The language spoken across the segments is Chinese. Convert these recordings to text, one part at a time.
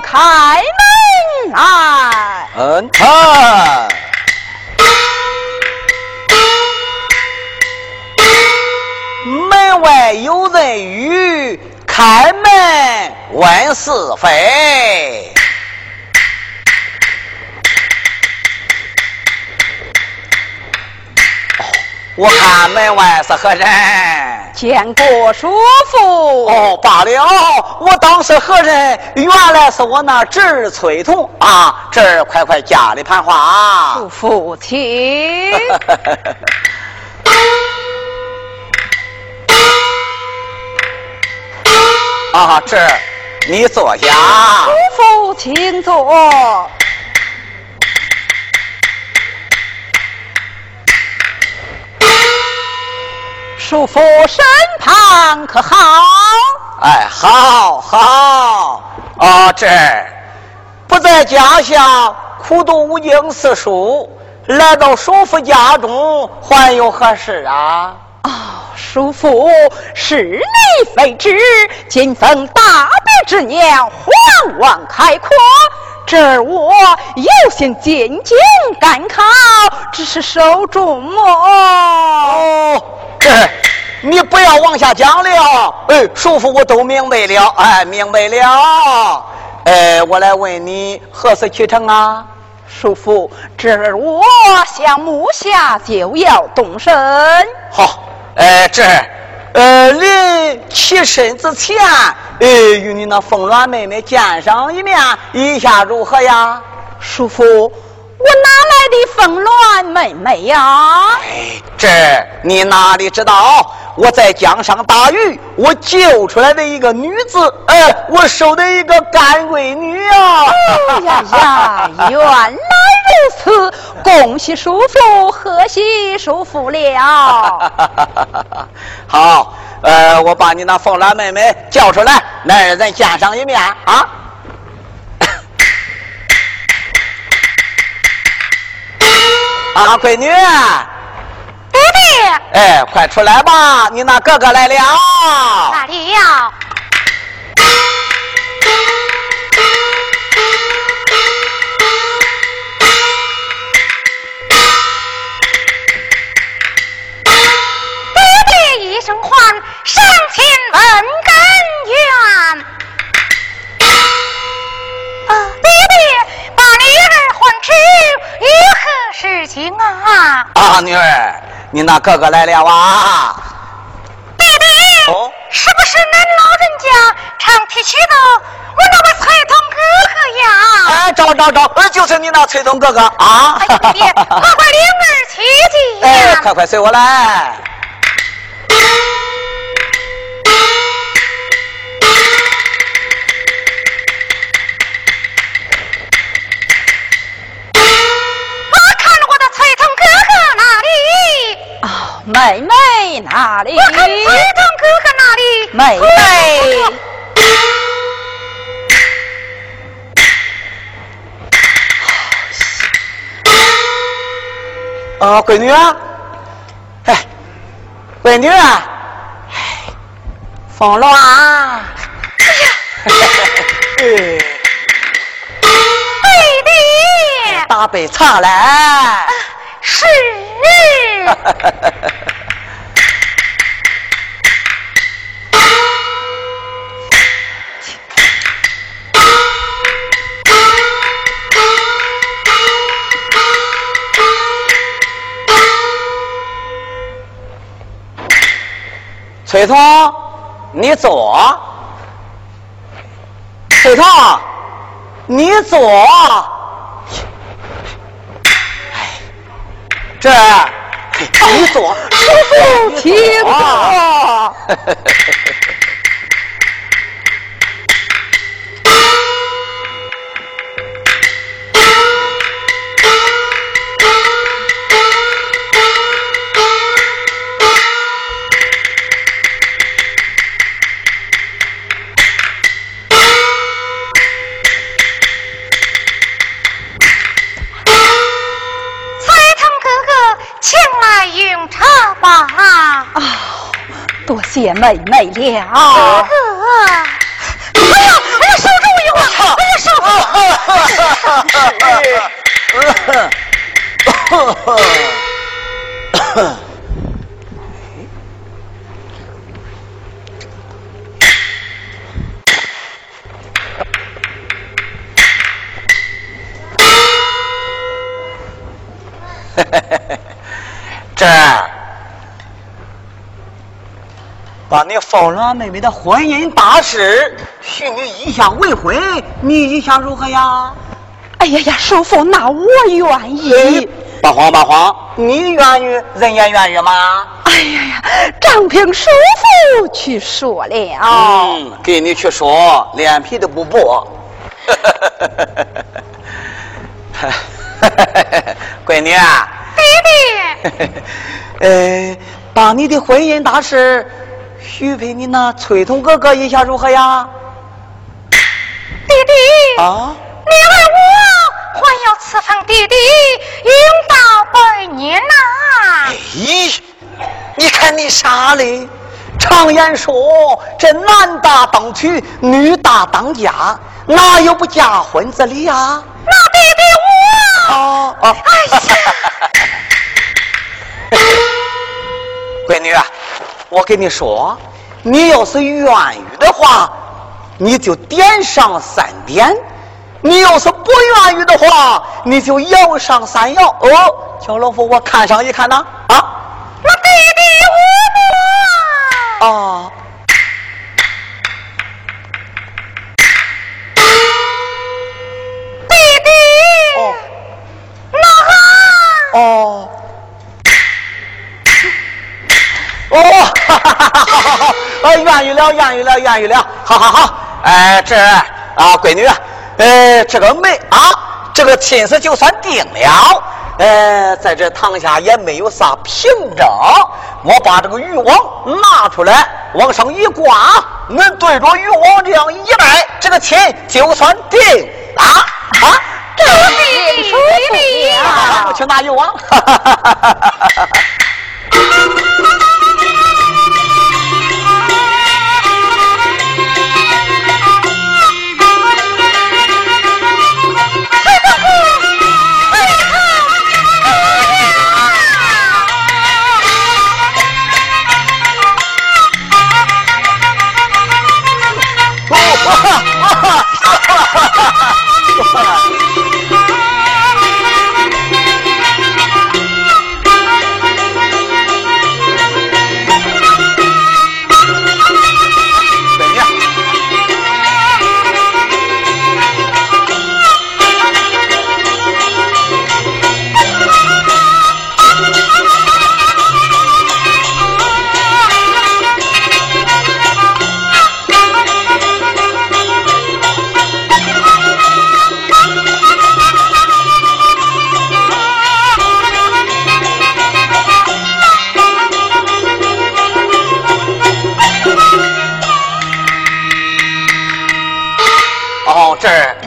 开门来。嗯，开。门外有人语，开门问是非。我看门外是何人？见过叔父。哦，罢了。我当是何人？原来是我那侄儿崔同啊！侄儿，快快家里盘话。叔父，请。啊，侄儿，你坐下。叔父，请坐。叔父身旁可好？哎，好好。啊，这不在家乡苦读五经四书，来到叔父家中，还有何事啊？哦，叔父，是你非知，今逢大比之年，皇望开阔，这儿我有心进京赶考，只是受重哦。这。你不要往下讲了，哎，叔父我都明白了，哎，明白了，哎，我来问你何时启程啊？叔父，这儿我想木下就要动身。好，哎，这，呃，临起身之前，哎，与你那凤鸾妹妹见上一面，意下如何呀？叔父，我哪来的凤鸾妹妹呀？哎，这你哪里知道？我在江上打鱼，我救出来的一个女子，哎，我收的一个干闺女啊！哎呀呀，原来如此，恭喜叔父，贺喜叔父了。好，呃，我把你那凤兰妹妹叫出来，来人见上一面啊！啊，闺女。爹爹哎，快出来吧！你那哥哥来了。哪里呀？爹爹一声唤，上前问根源。事情啊？啊，女儿。你那哥哥来了啊！爹爹，哦，是不是恁老人家常提起的我那个崔同哥哥呀？哎，找找找，就是你那崔同哥哥啊！哎呀，爹，快快领儿去见。哎，快快随我来。妹妹哪里？我看崔同哥哥哪里？妹妹。啊，闺女啊，哎，闺女啊，哎，风浪啊，哎呀，哎，妹妹，打杯茶来。是。崔彤，你坐。崔彤，你坐。这，你坐，师傅请坐。谢妹妹了，哥哥！哎呀，哎呀，守住我一会儿！哎呀，守这把你风浪妹妹的婚姻大事许你意向未婚，你意向如何呀？哎呀呀，叔父，那我愿意。八慌八慌，你愿意，人也愿意吗？哎呀呀，张平叔父去说了。嗯，给你去说，脸皮都不薄。闺女啊。弟弟，呃，把你的婚姻大事许配你那崔同哥哥一下如何呀？弟弟啊，你问我还有此番弟弟，永到百年呐！咦，你看你傻嘞！常言说，这男大当娶，女大当嫁，哪有不嫁婚之理呀？那弟弟我……哦哦，哎呀！闺女，我跟你说，你要是愿意的话，你就点上三点；你要是不愿意的话，你就摇上三摇。哦，请老夫我看上一看呢，啊！那弟弟我啊。弟弟。哦。那哦。哦，哈哈哈哈哈哈！呃，愿意了，愿意了，愿意了，好好好。哎，这啊，闺女，呃，这个媒啊，这个亲事就算定了。呃，在这堂下也没有啥凭证，我把这个渔网拿出来，往上一挂，恁对着渔网这样一摆，这个亲就算定啊啊！这是弟弟呀！我去拿渔网。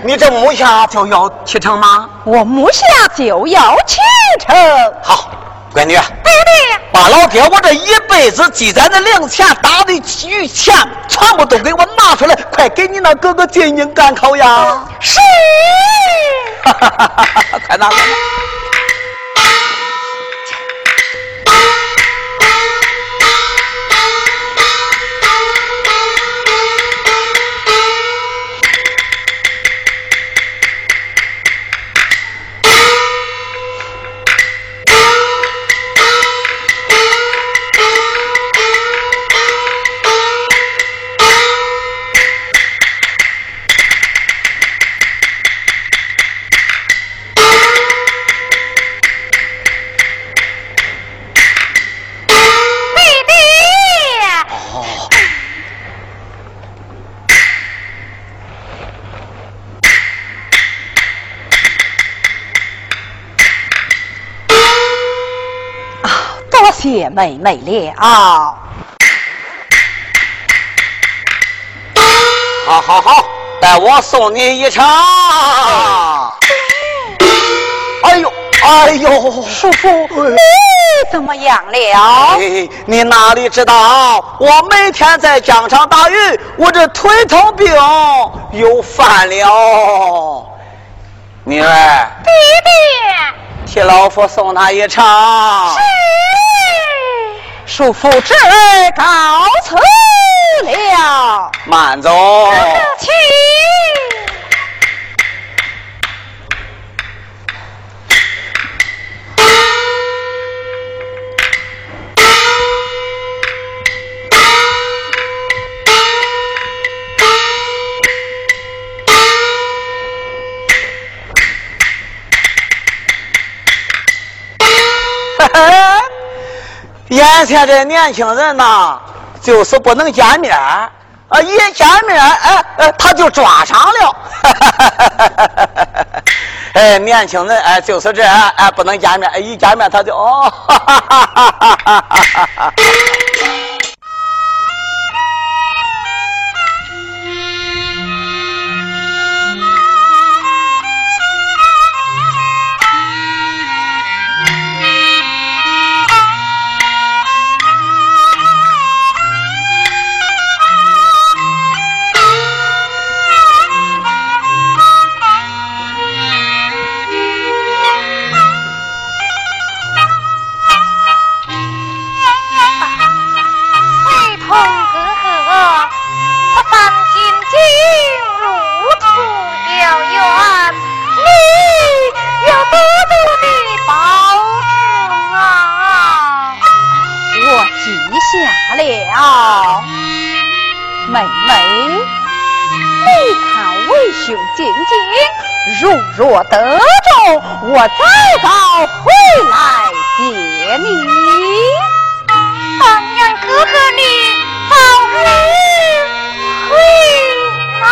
你这木下就要启程吗？我木下就要启程。好，闺女。爹爹，把老爹我这一辈子积攒的零钱、打的余钱，全部都给我拿出来，快给你那哥哥进京赶考呀！是。快拿快 妹妹了，好好好，待我送你一程。哎呦，哎呦，叔父，你怎么样了？你哪里知道？我每天在江上打鱼，我这腿疼病又犯了。女儿。爹爹。替老夫送他一程。是。叔父侄儿告辞了。慢走。请。眼前这年轻人呐，就是不能见面啊！一见面，哎哎，他就抓上了。哎，年轻人，哎，就是这，哎，不能见面，一见面他就哦。哈哈哈哈哈哈了，妹妹，你看为兄进京，如若得中，我早早回来接你。凤娘哥哥，你早日回来。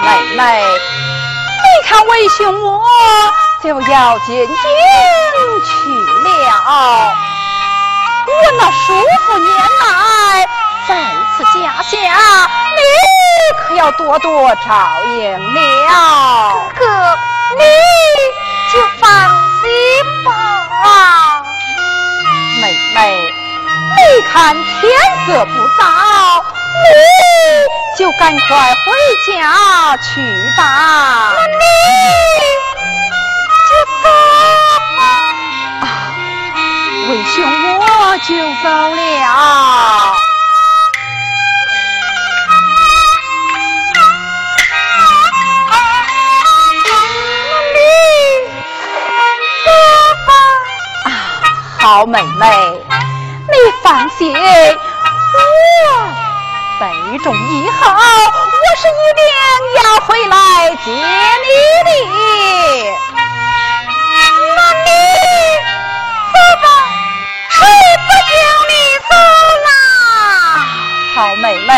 妹妹。你看为兄我就要进京去了。我那叔父年来在此家下，你可要多多照应了。哥哥，你就放心吧。妹妹，你看天色不早，你就赶快回家去吧。那你就走吧。啊，为兄。我就走了。啊，好妹妹，你放心，我备中以后，我是一定要回来接你的。那你走吧。谁不叫你走啦？好妹妹，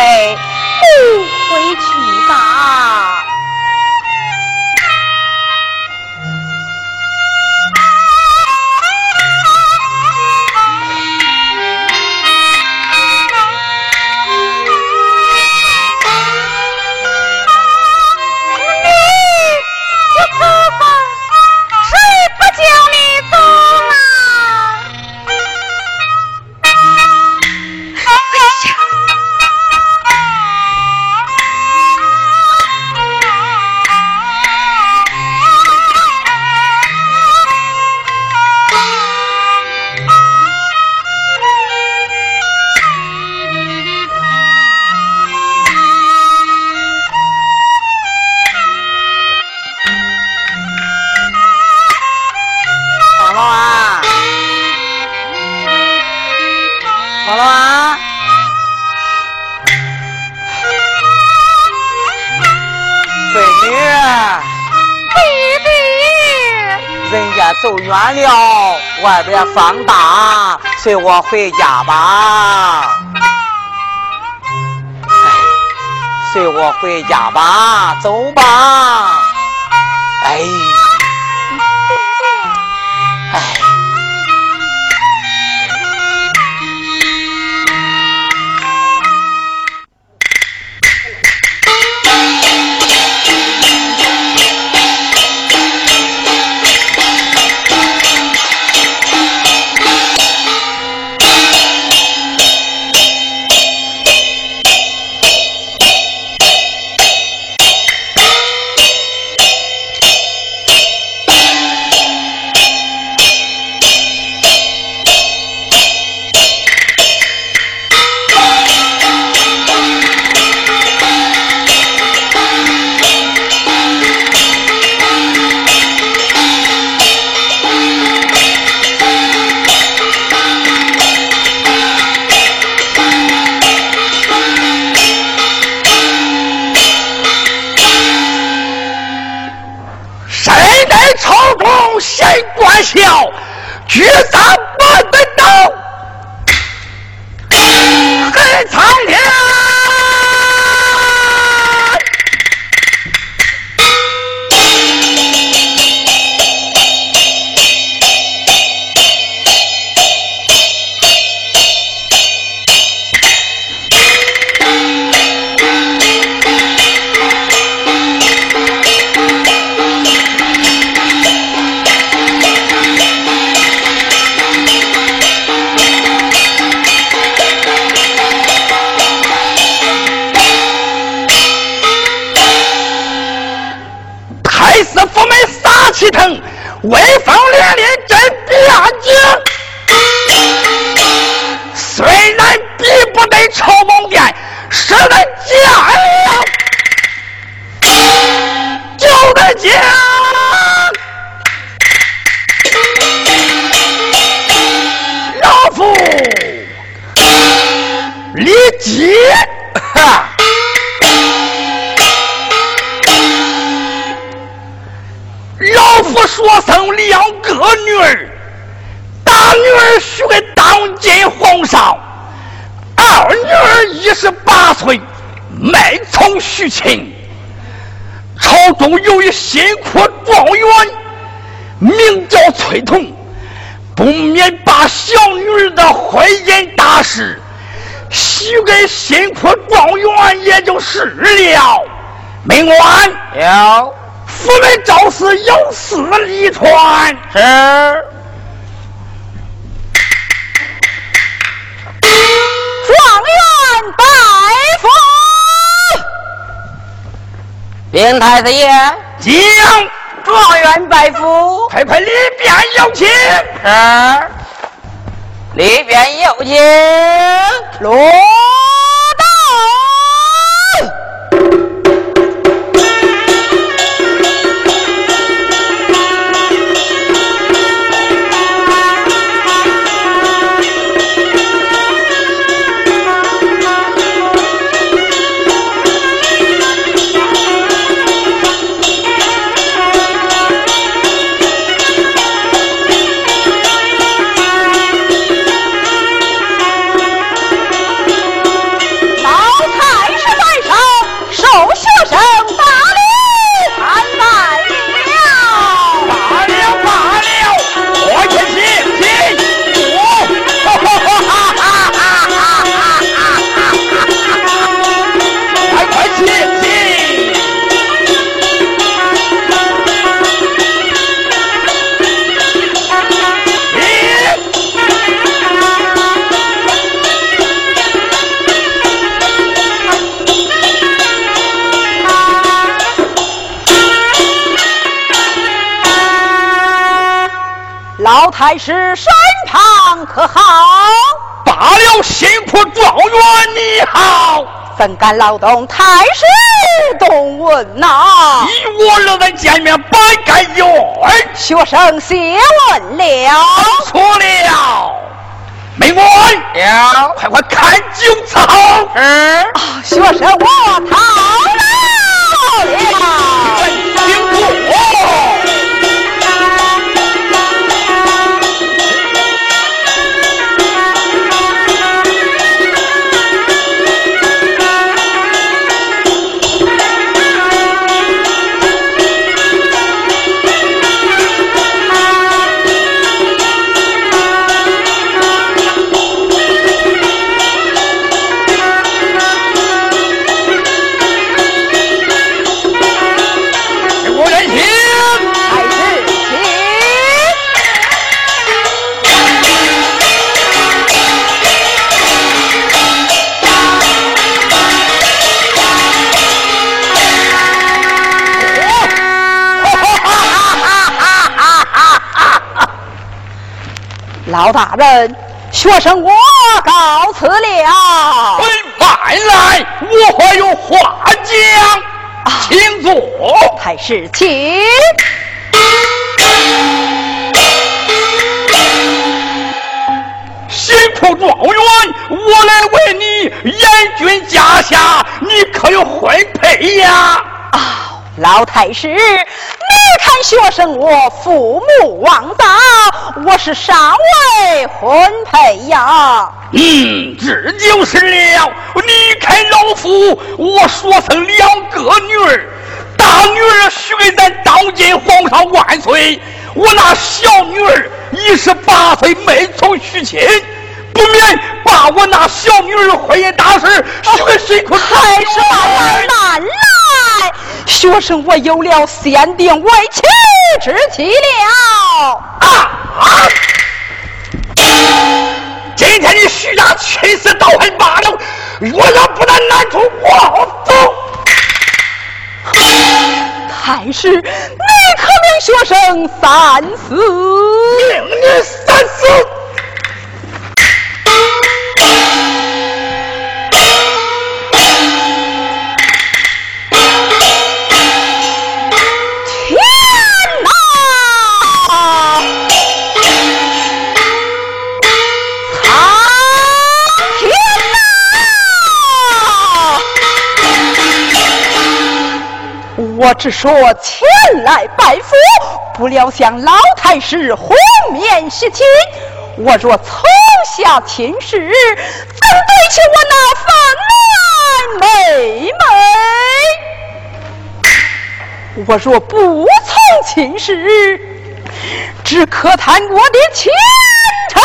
外边风大，随我回家吧。随我回家吧，走吧。哎。李姬，哈！老夫说生两个女儿，大女儿许给当今皇上，二女儿一十八岁，卖从许亲。朝中有一辛苦状元，名叫崔同，不免把小女儿的婚姻大事许给辛苦状元，也就是了。命官有。府内赵氏有事离传，是状元拜府，禀太子爷，将状元拜府，快快里边有请。是里边有请，罗。太师身旁可好？罢了，辛苦状元你好，怎敢劳动太师动问呐？你我二人见面，百该有二。学生谢问了。错了，没问了快快看酒草。是，学生我逃老大人，学生我告辞了。慢来，我还有话讲，请坐。太师，请。辛苦状元，我来为你严君家下，你可有婚配呀？啊，老太师，你看学生我父母望大，我是尚未婚配呀。嗯，这就是了。离开老夫，我说生两个女儿，大女儿许给咱当今皇上万岁，我那小女儿一十八岁没从许亲。不免把我那小女儿婚姻大事许给谁可还是慢慢来。学生我有了先定为妻之妻了。啊啊！今天你徐家亲事倒还罢了，我要不能难出我走。太师，你可命学生三思。命你三思。我只说前来拜佛，不料向老太师红面喜亲。我若从下亲事，怎对起我那分来妹妹？我若不从亲事，只可叹我的前程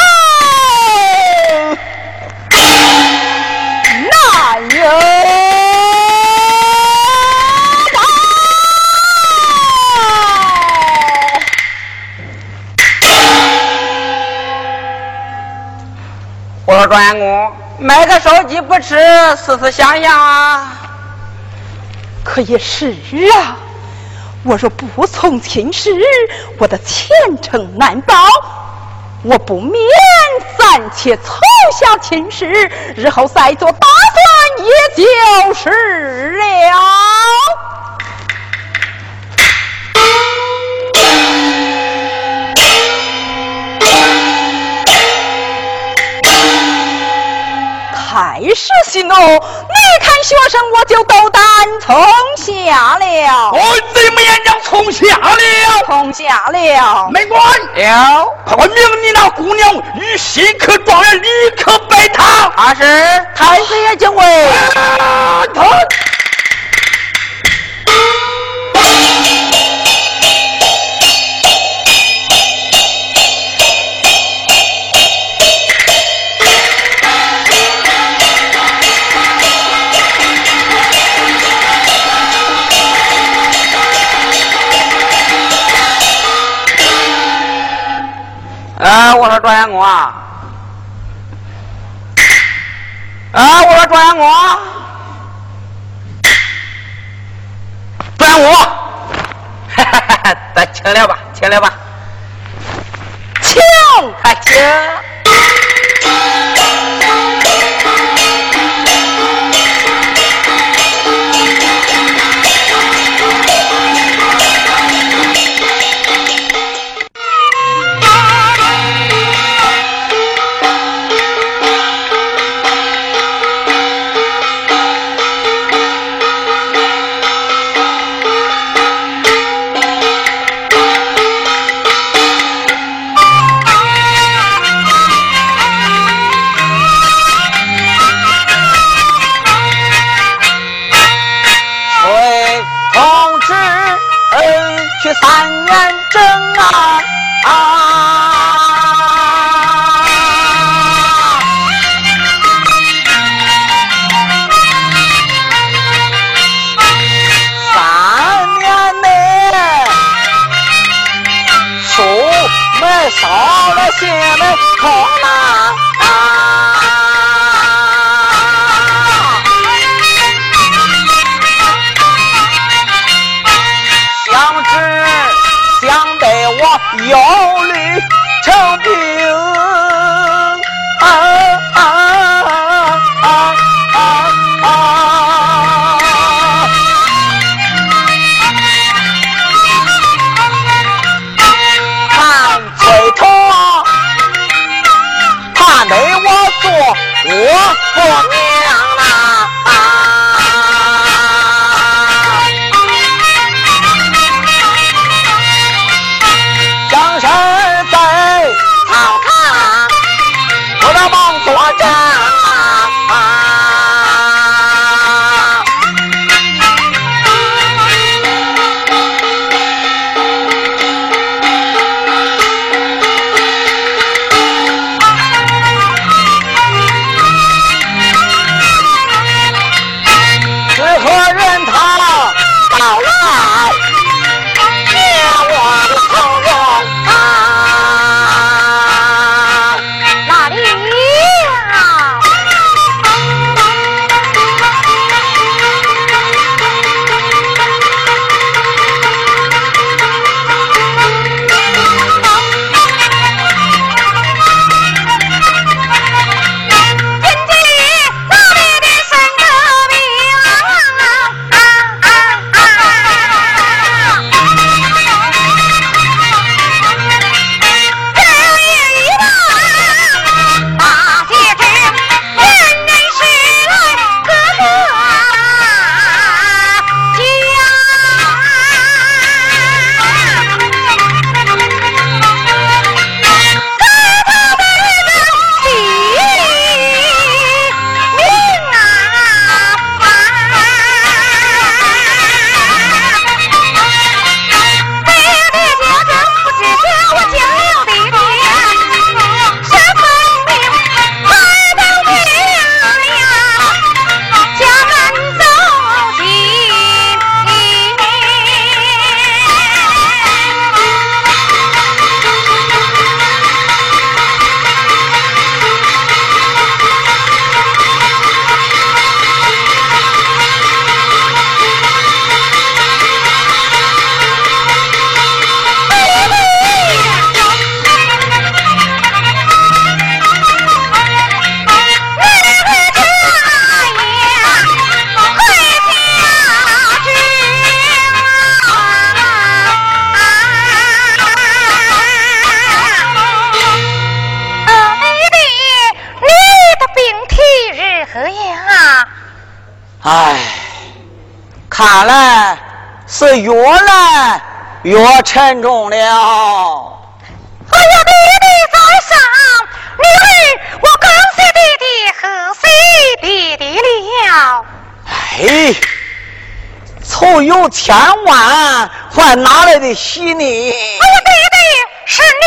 难有。我说庄员公，买个手机不吃，思思想想啊。可也是啊，我若不从亲事，我的前程难保。我不免暂且凑下亲事，日后再做打算，也就是了。是心哦！你看学生我就斗胆从下了。哦，怎么样叫从下了？从下了。没关了，快命你那姑娘与新科状元立刻拜堂。他是太子爷敬位。啊，我啊！啊，我说庄员公，庄员公，哈哈哈咱请来吧，请。来吧，请，还请。沉重了。哎呀，弟弟在上，女儿我刚谢弟弟和谢弟弟了。哎，凑有千万，还哪来的喜呢？哎呀，弟弟，是你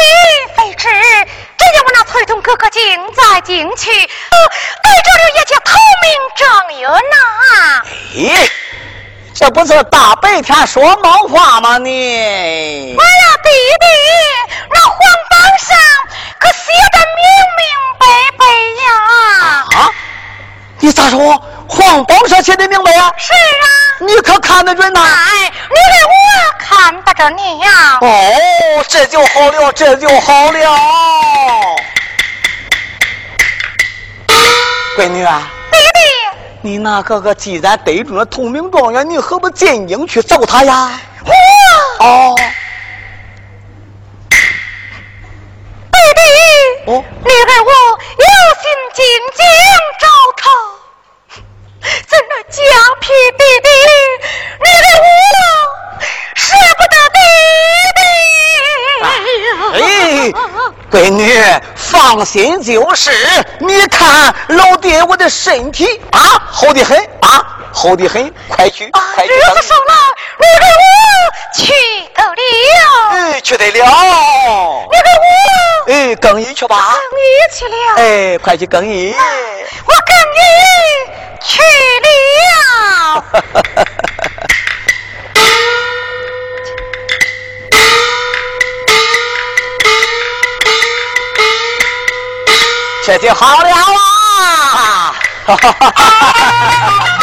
非知，只要我那崔同哥哥进在进去，对这里也就透明正圆呐。哎，这不是大白天说梦话吗？你？我呀，弟弟，那黄榜上可写的明明白白呀。啊？你咋说？黄榜上写的明白呀？是啊。你可看得准呐？哎，你看我看得着你呀。哦，这就好了，这就好了。闺女啊。弟弟。你那哥哥既然逮住了通明状元，你何不进京去找他呀？我。哦。弟弟。哦。你看我有心进京找他。怎奈江皮弟弟，你的我舍不得弟弟。哎，闺女放心就是。你看老爹我的身体啊，好的很啊，好的很。快去，快去。日子少了，你给我去得了。哎，去得了。你给我。哎，更衣去吧。更衣去了。哎，快去更衣。我更衣。去了。这就好了啊！小 女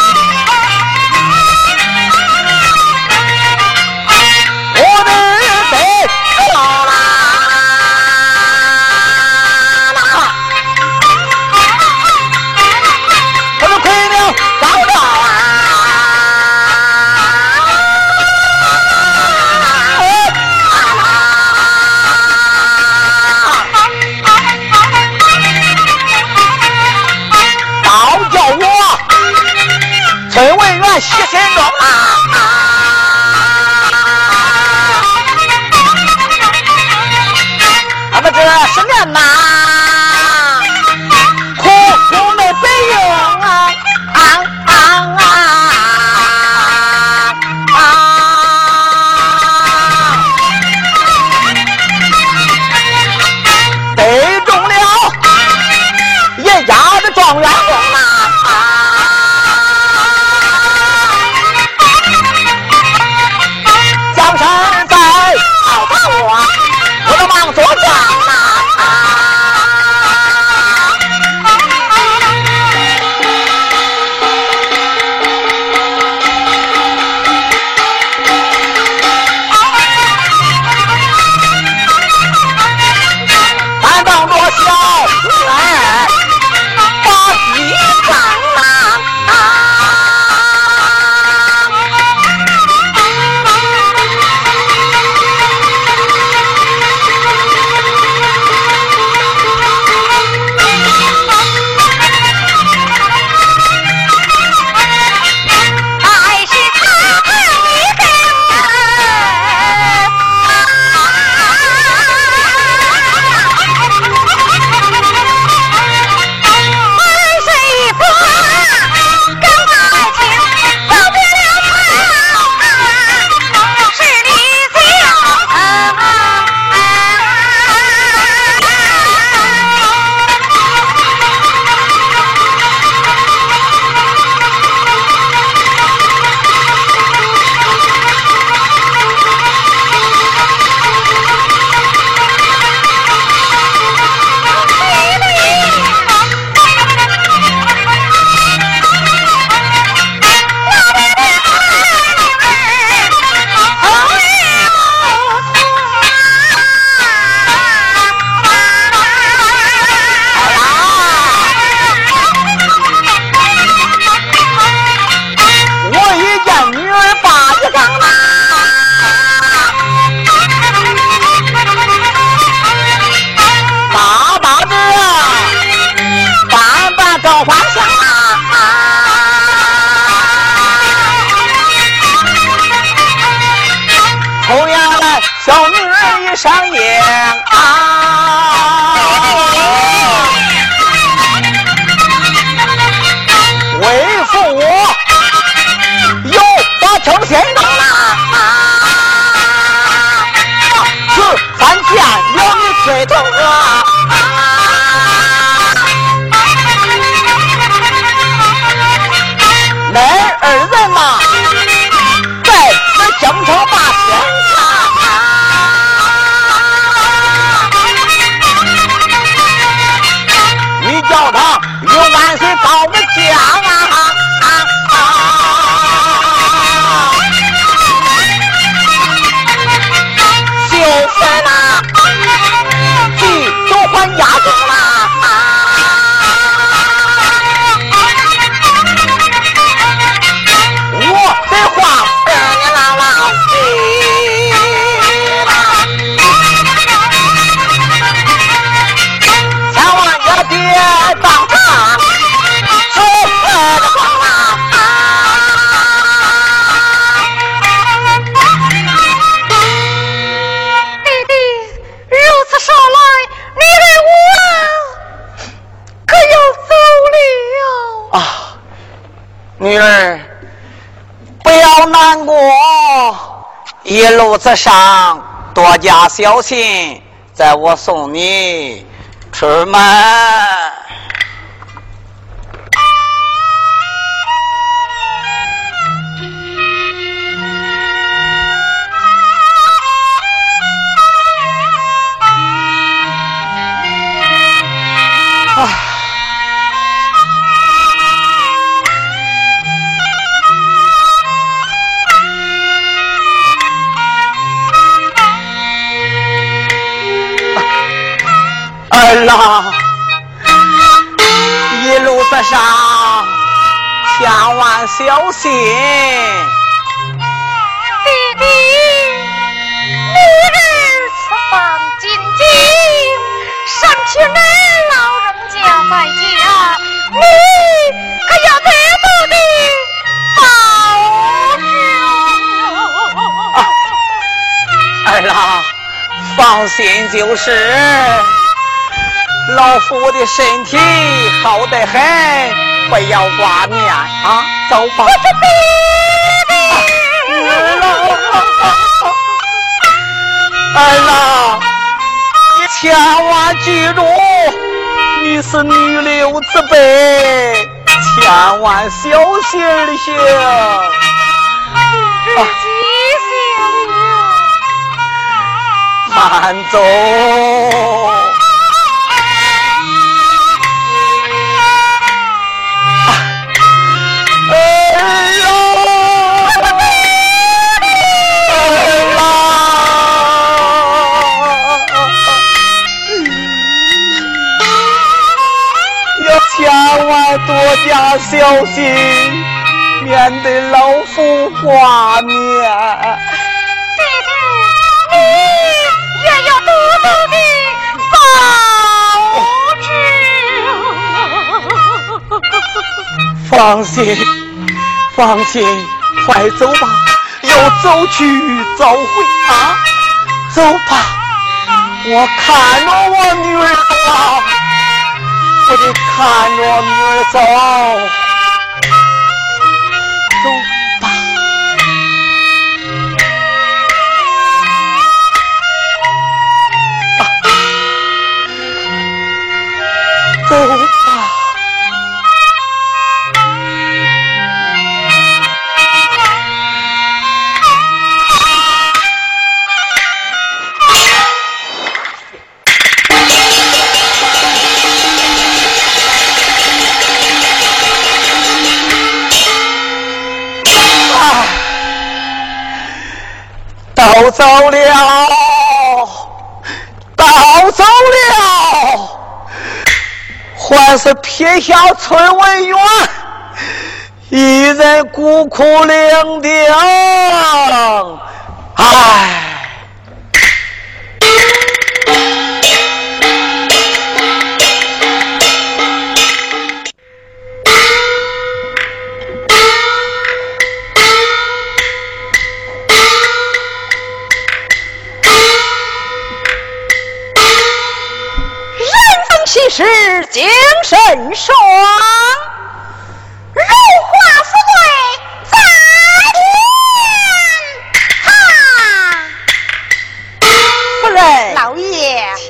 路上多加小心，在我送你出门。儿郎，一路之上千万小心。弟弟，你儿此番进京，上去恁老人家在家，你可要得到的保重。儿郎，放心就是。老夫我的身体好得很，不要挂念啊！走吧。儿郎，儿郎，你千万记住，你是女流之辈，千万小心儿行。记下了。慢走。多加小心，免得老夫挂念。弟弟，你也要多多的保重。放心，放心，快走吧，要走去早回啊！走吧，我看着我女儿走啊，我得看着女儿走。走吧。啊走走了，都走了，还是撇下村文员，一人孤苦伶仃，唉。精神爽。如花富贵在天，哈！夫人，老爷，请。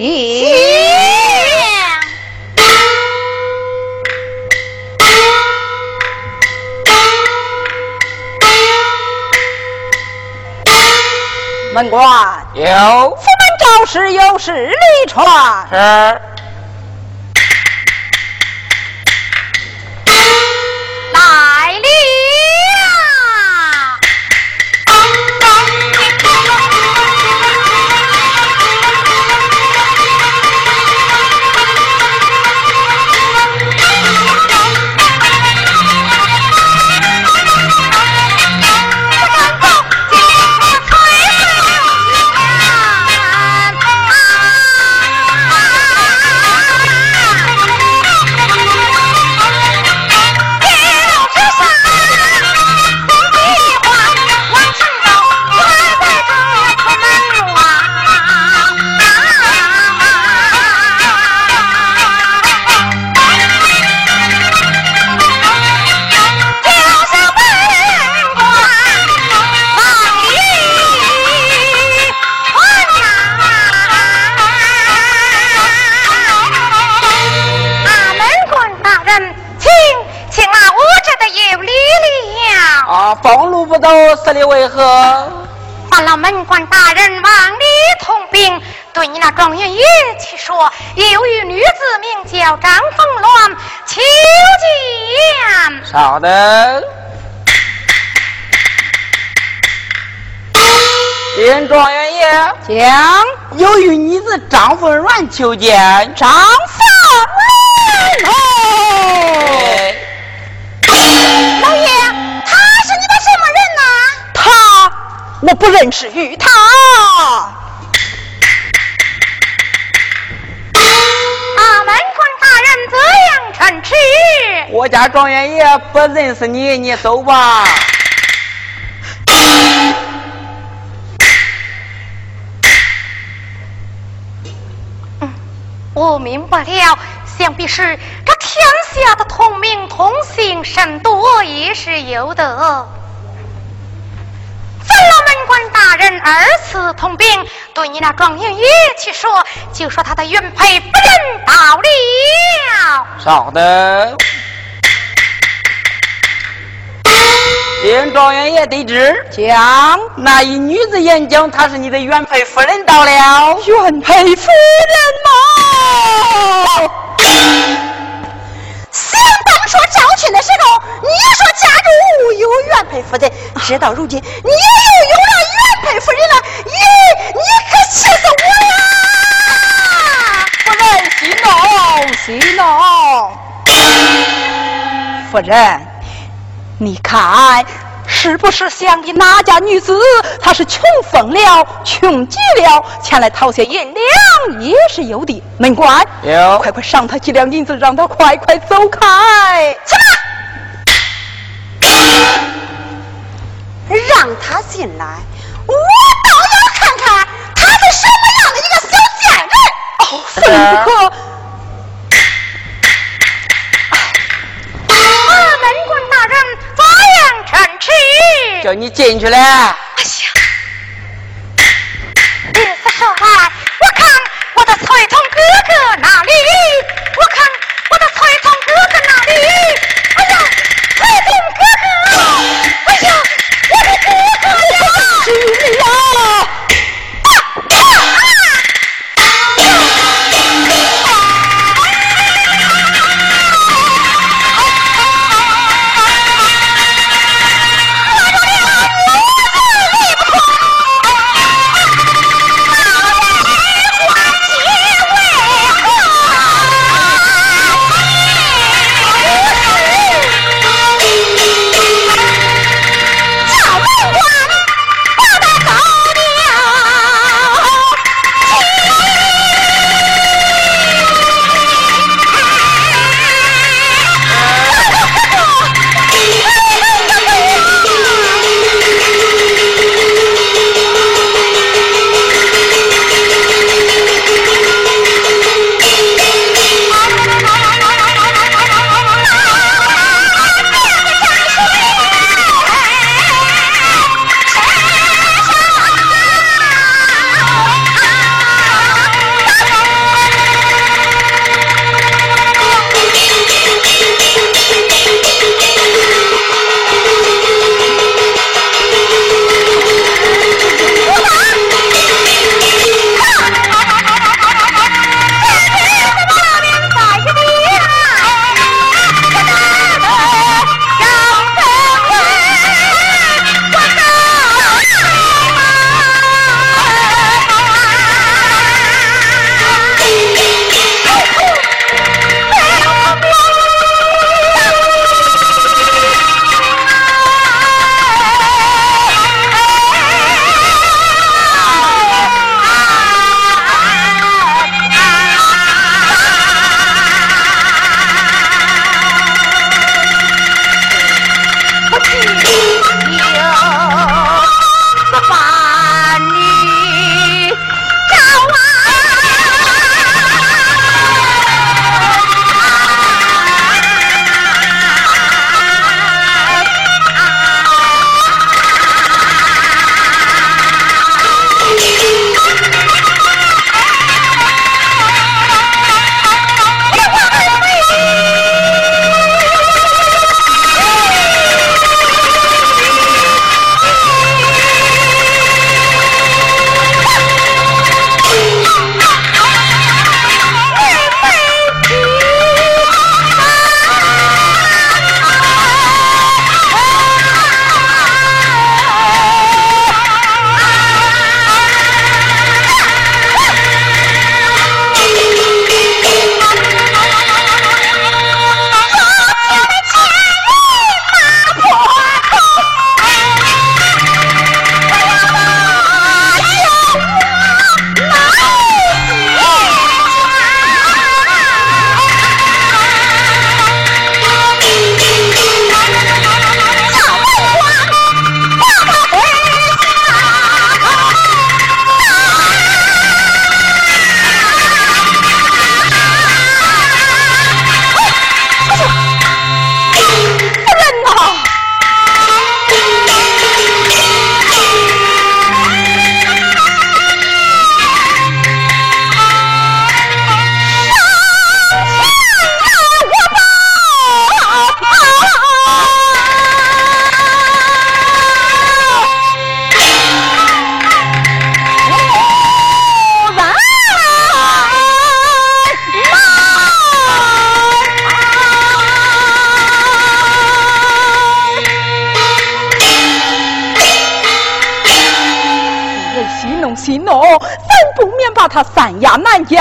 门官有，府门招事有事离传。是。这里为何？烦劳门官大人往里通禀，对你那状元爷去说，有一女子名叫张凤鸾，求见。稍等。禀状元爷，讲有一女子张凤鸾求见。张凤鸾我不认识于他。阿门官大人这样称斥？我家状元爷不认识你，你走吧。嗯，我明白了，想必是这天下的同名同姓甚多，也是有的。官大人二次通禀，对你那状元爷去说，就说他的原配不仁到了。稍等，禀状元爷得知，讲那一女子言讲，她是你的原配夫人到了。原配夫人吗？想当初招亲的时候，你说家中无有原配夫人，直到如今，你又有了原配夫人了，咦，你可气死我了！夫人息怒，息怒。夫人，你看。是不是想的哪家女子？她是穷疯了，穷极了，前来讨些银两也是有的。门官，有，快快赏他几两银子，让他快快走开。起来？让他进来，我倒要看看他是什么样的一个小贱人。哦，夫人不可。叫你进去嘞。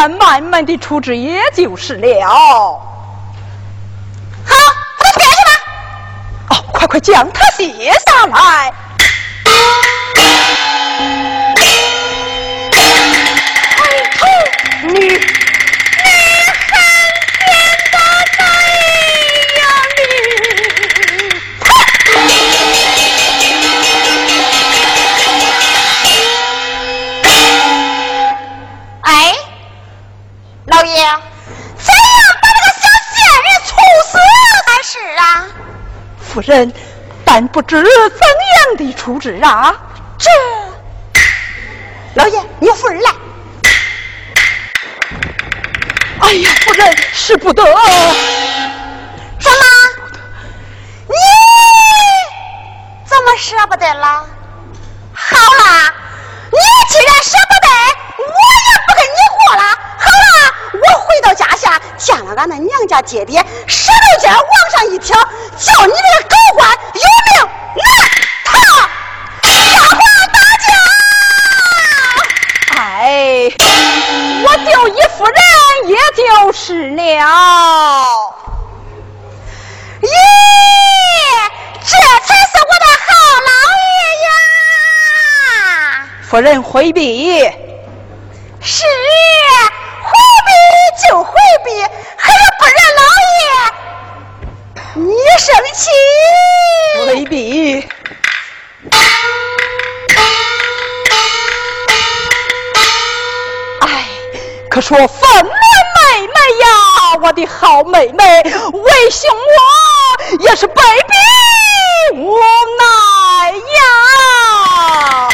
慢慢的处置，也就是了。好，快去去吧。哦，快快将他卸下来。夫人，但不知怎样的处置啊？这，老爷，你夫人来。哎呀，夫人，使不得。什么？你怎么舍不得了？好啦，你既然舍不得，我也不跟你过了。好啦，我回到家下，见了俺那娘家爹爹，石头尖往上一挑，叫你这个狗官有命难逃，下官打家。哎，我丢一夫人，也就是了。咦，这才是我的好老爷呀！夫人回避。是，就回避，还不让老爷。你生气？未必。哎，可说凤莲妹妹呀，我的好妹妹，为兄我也是被逼无奈呀。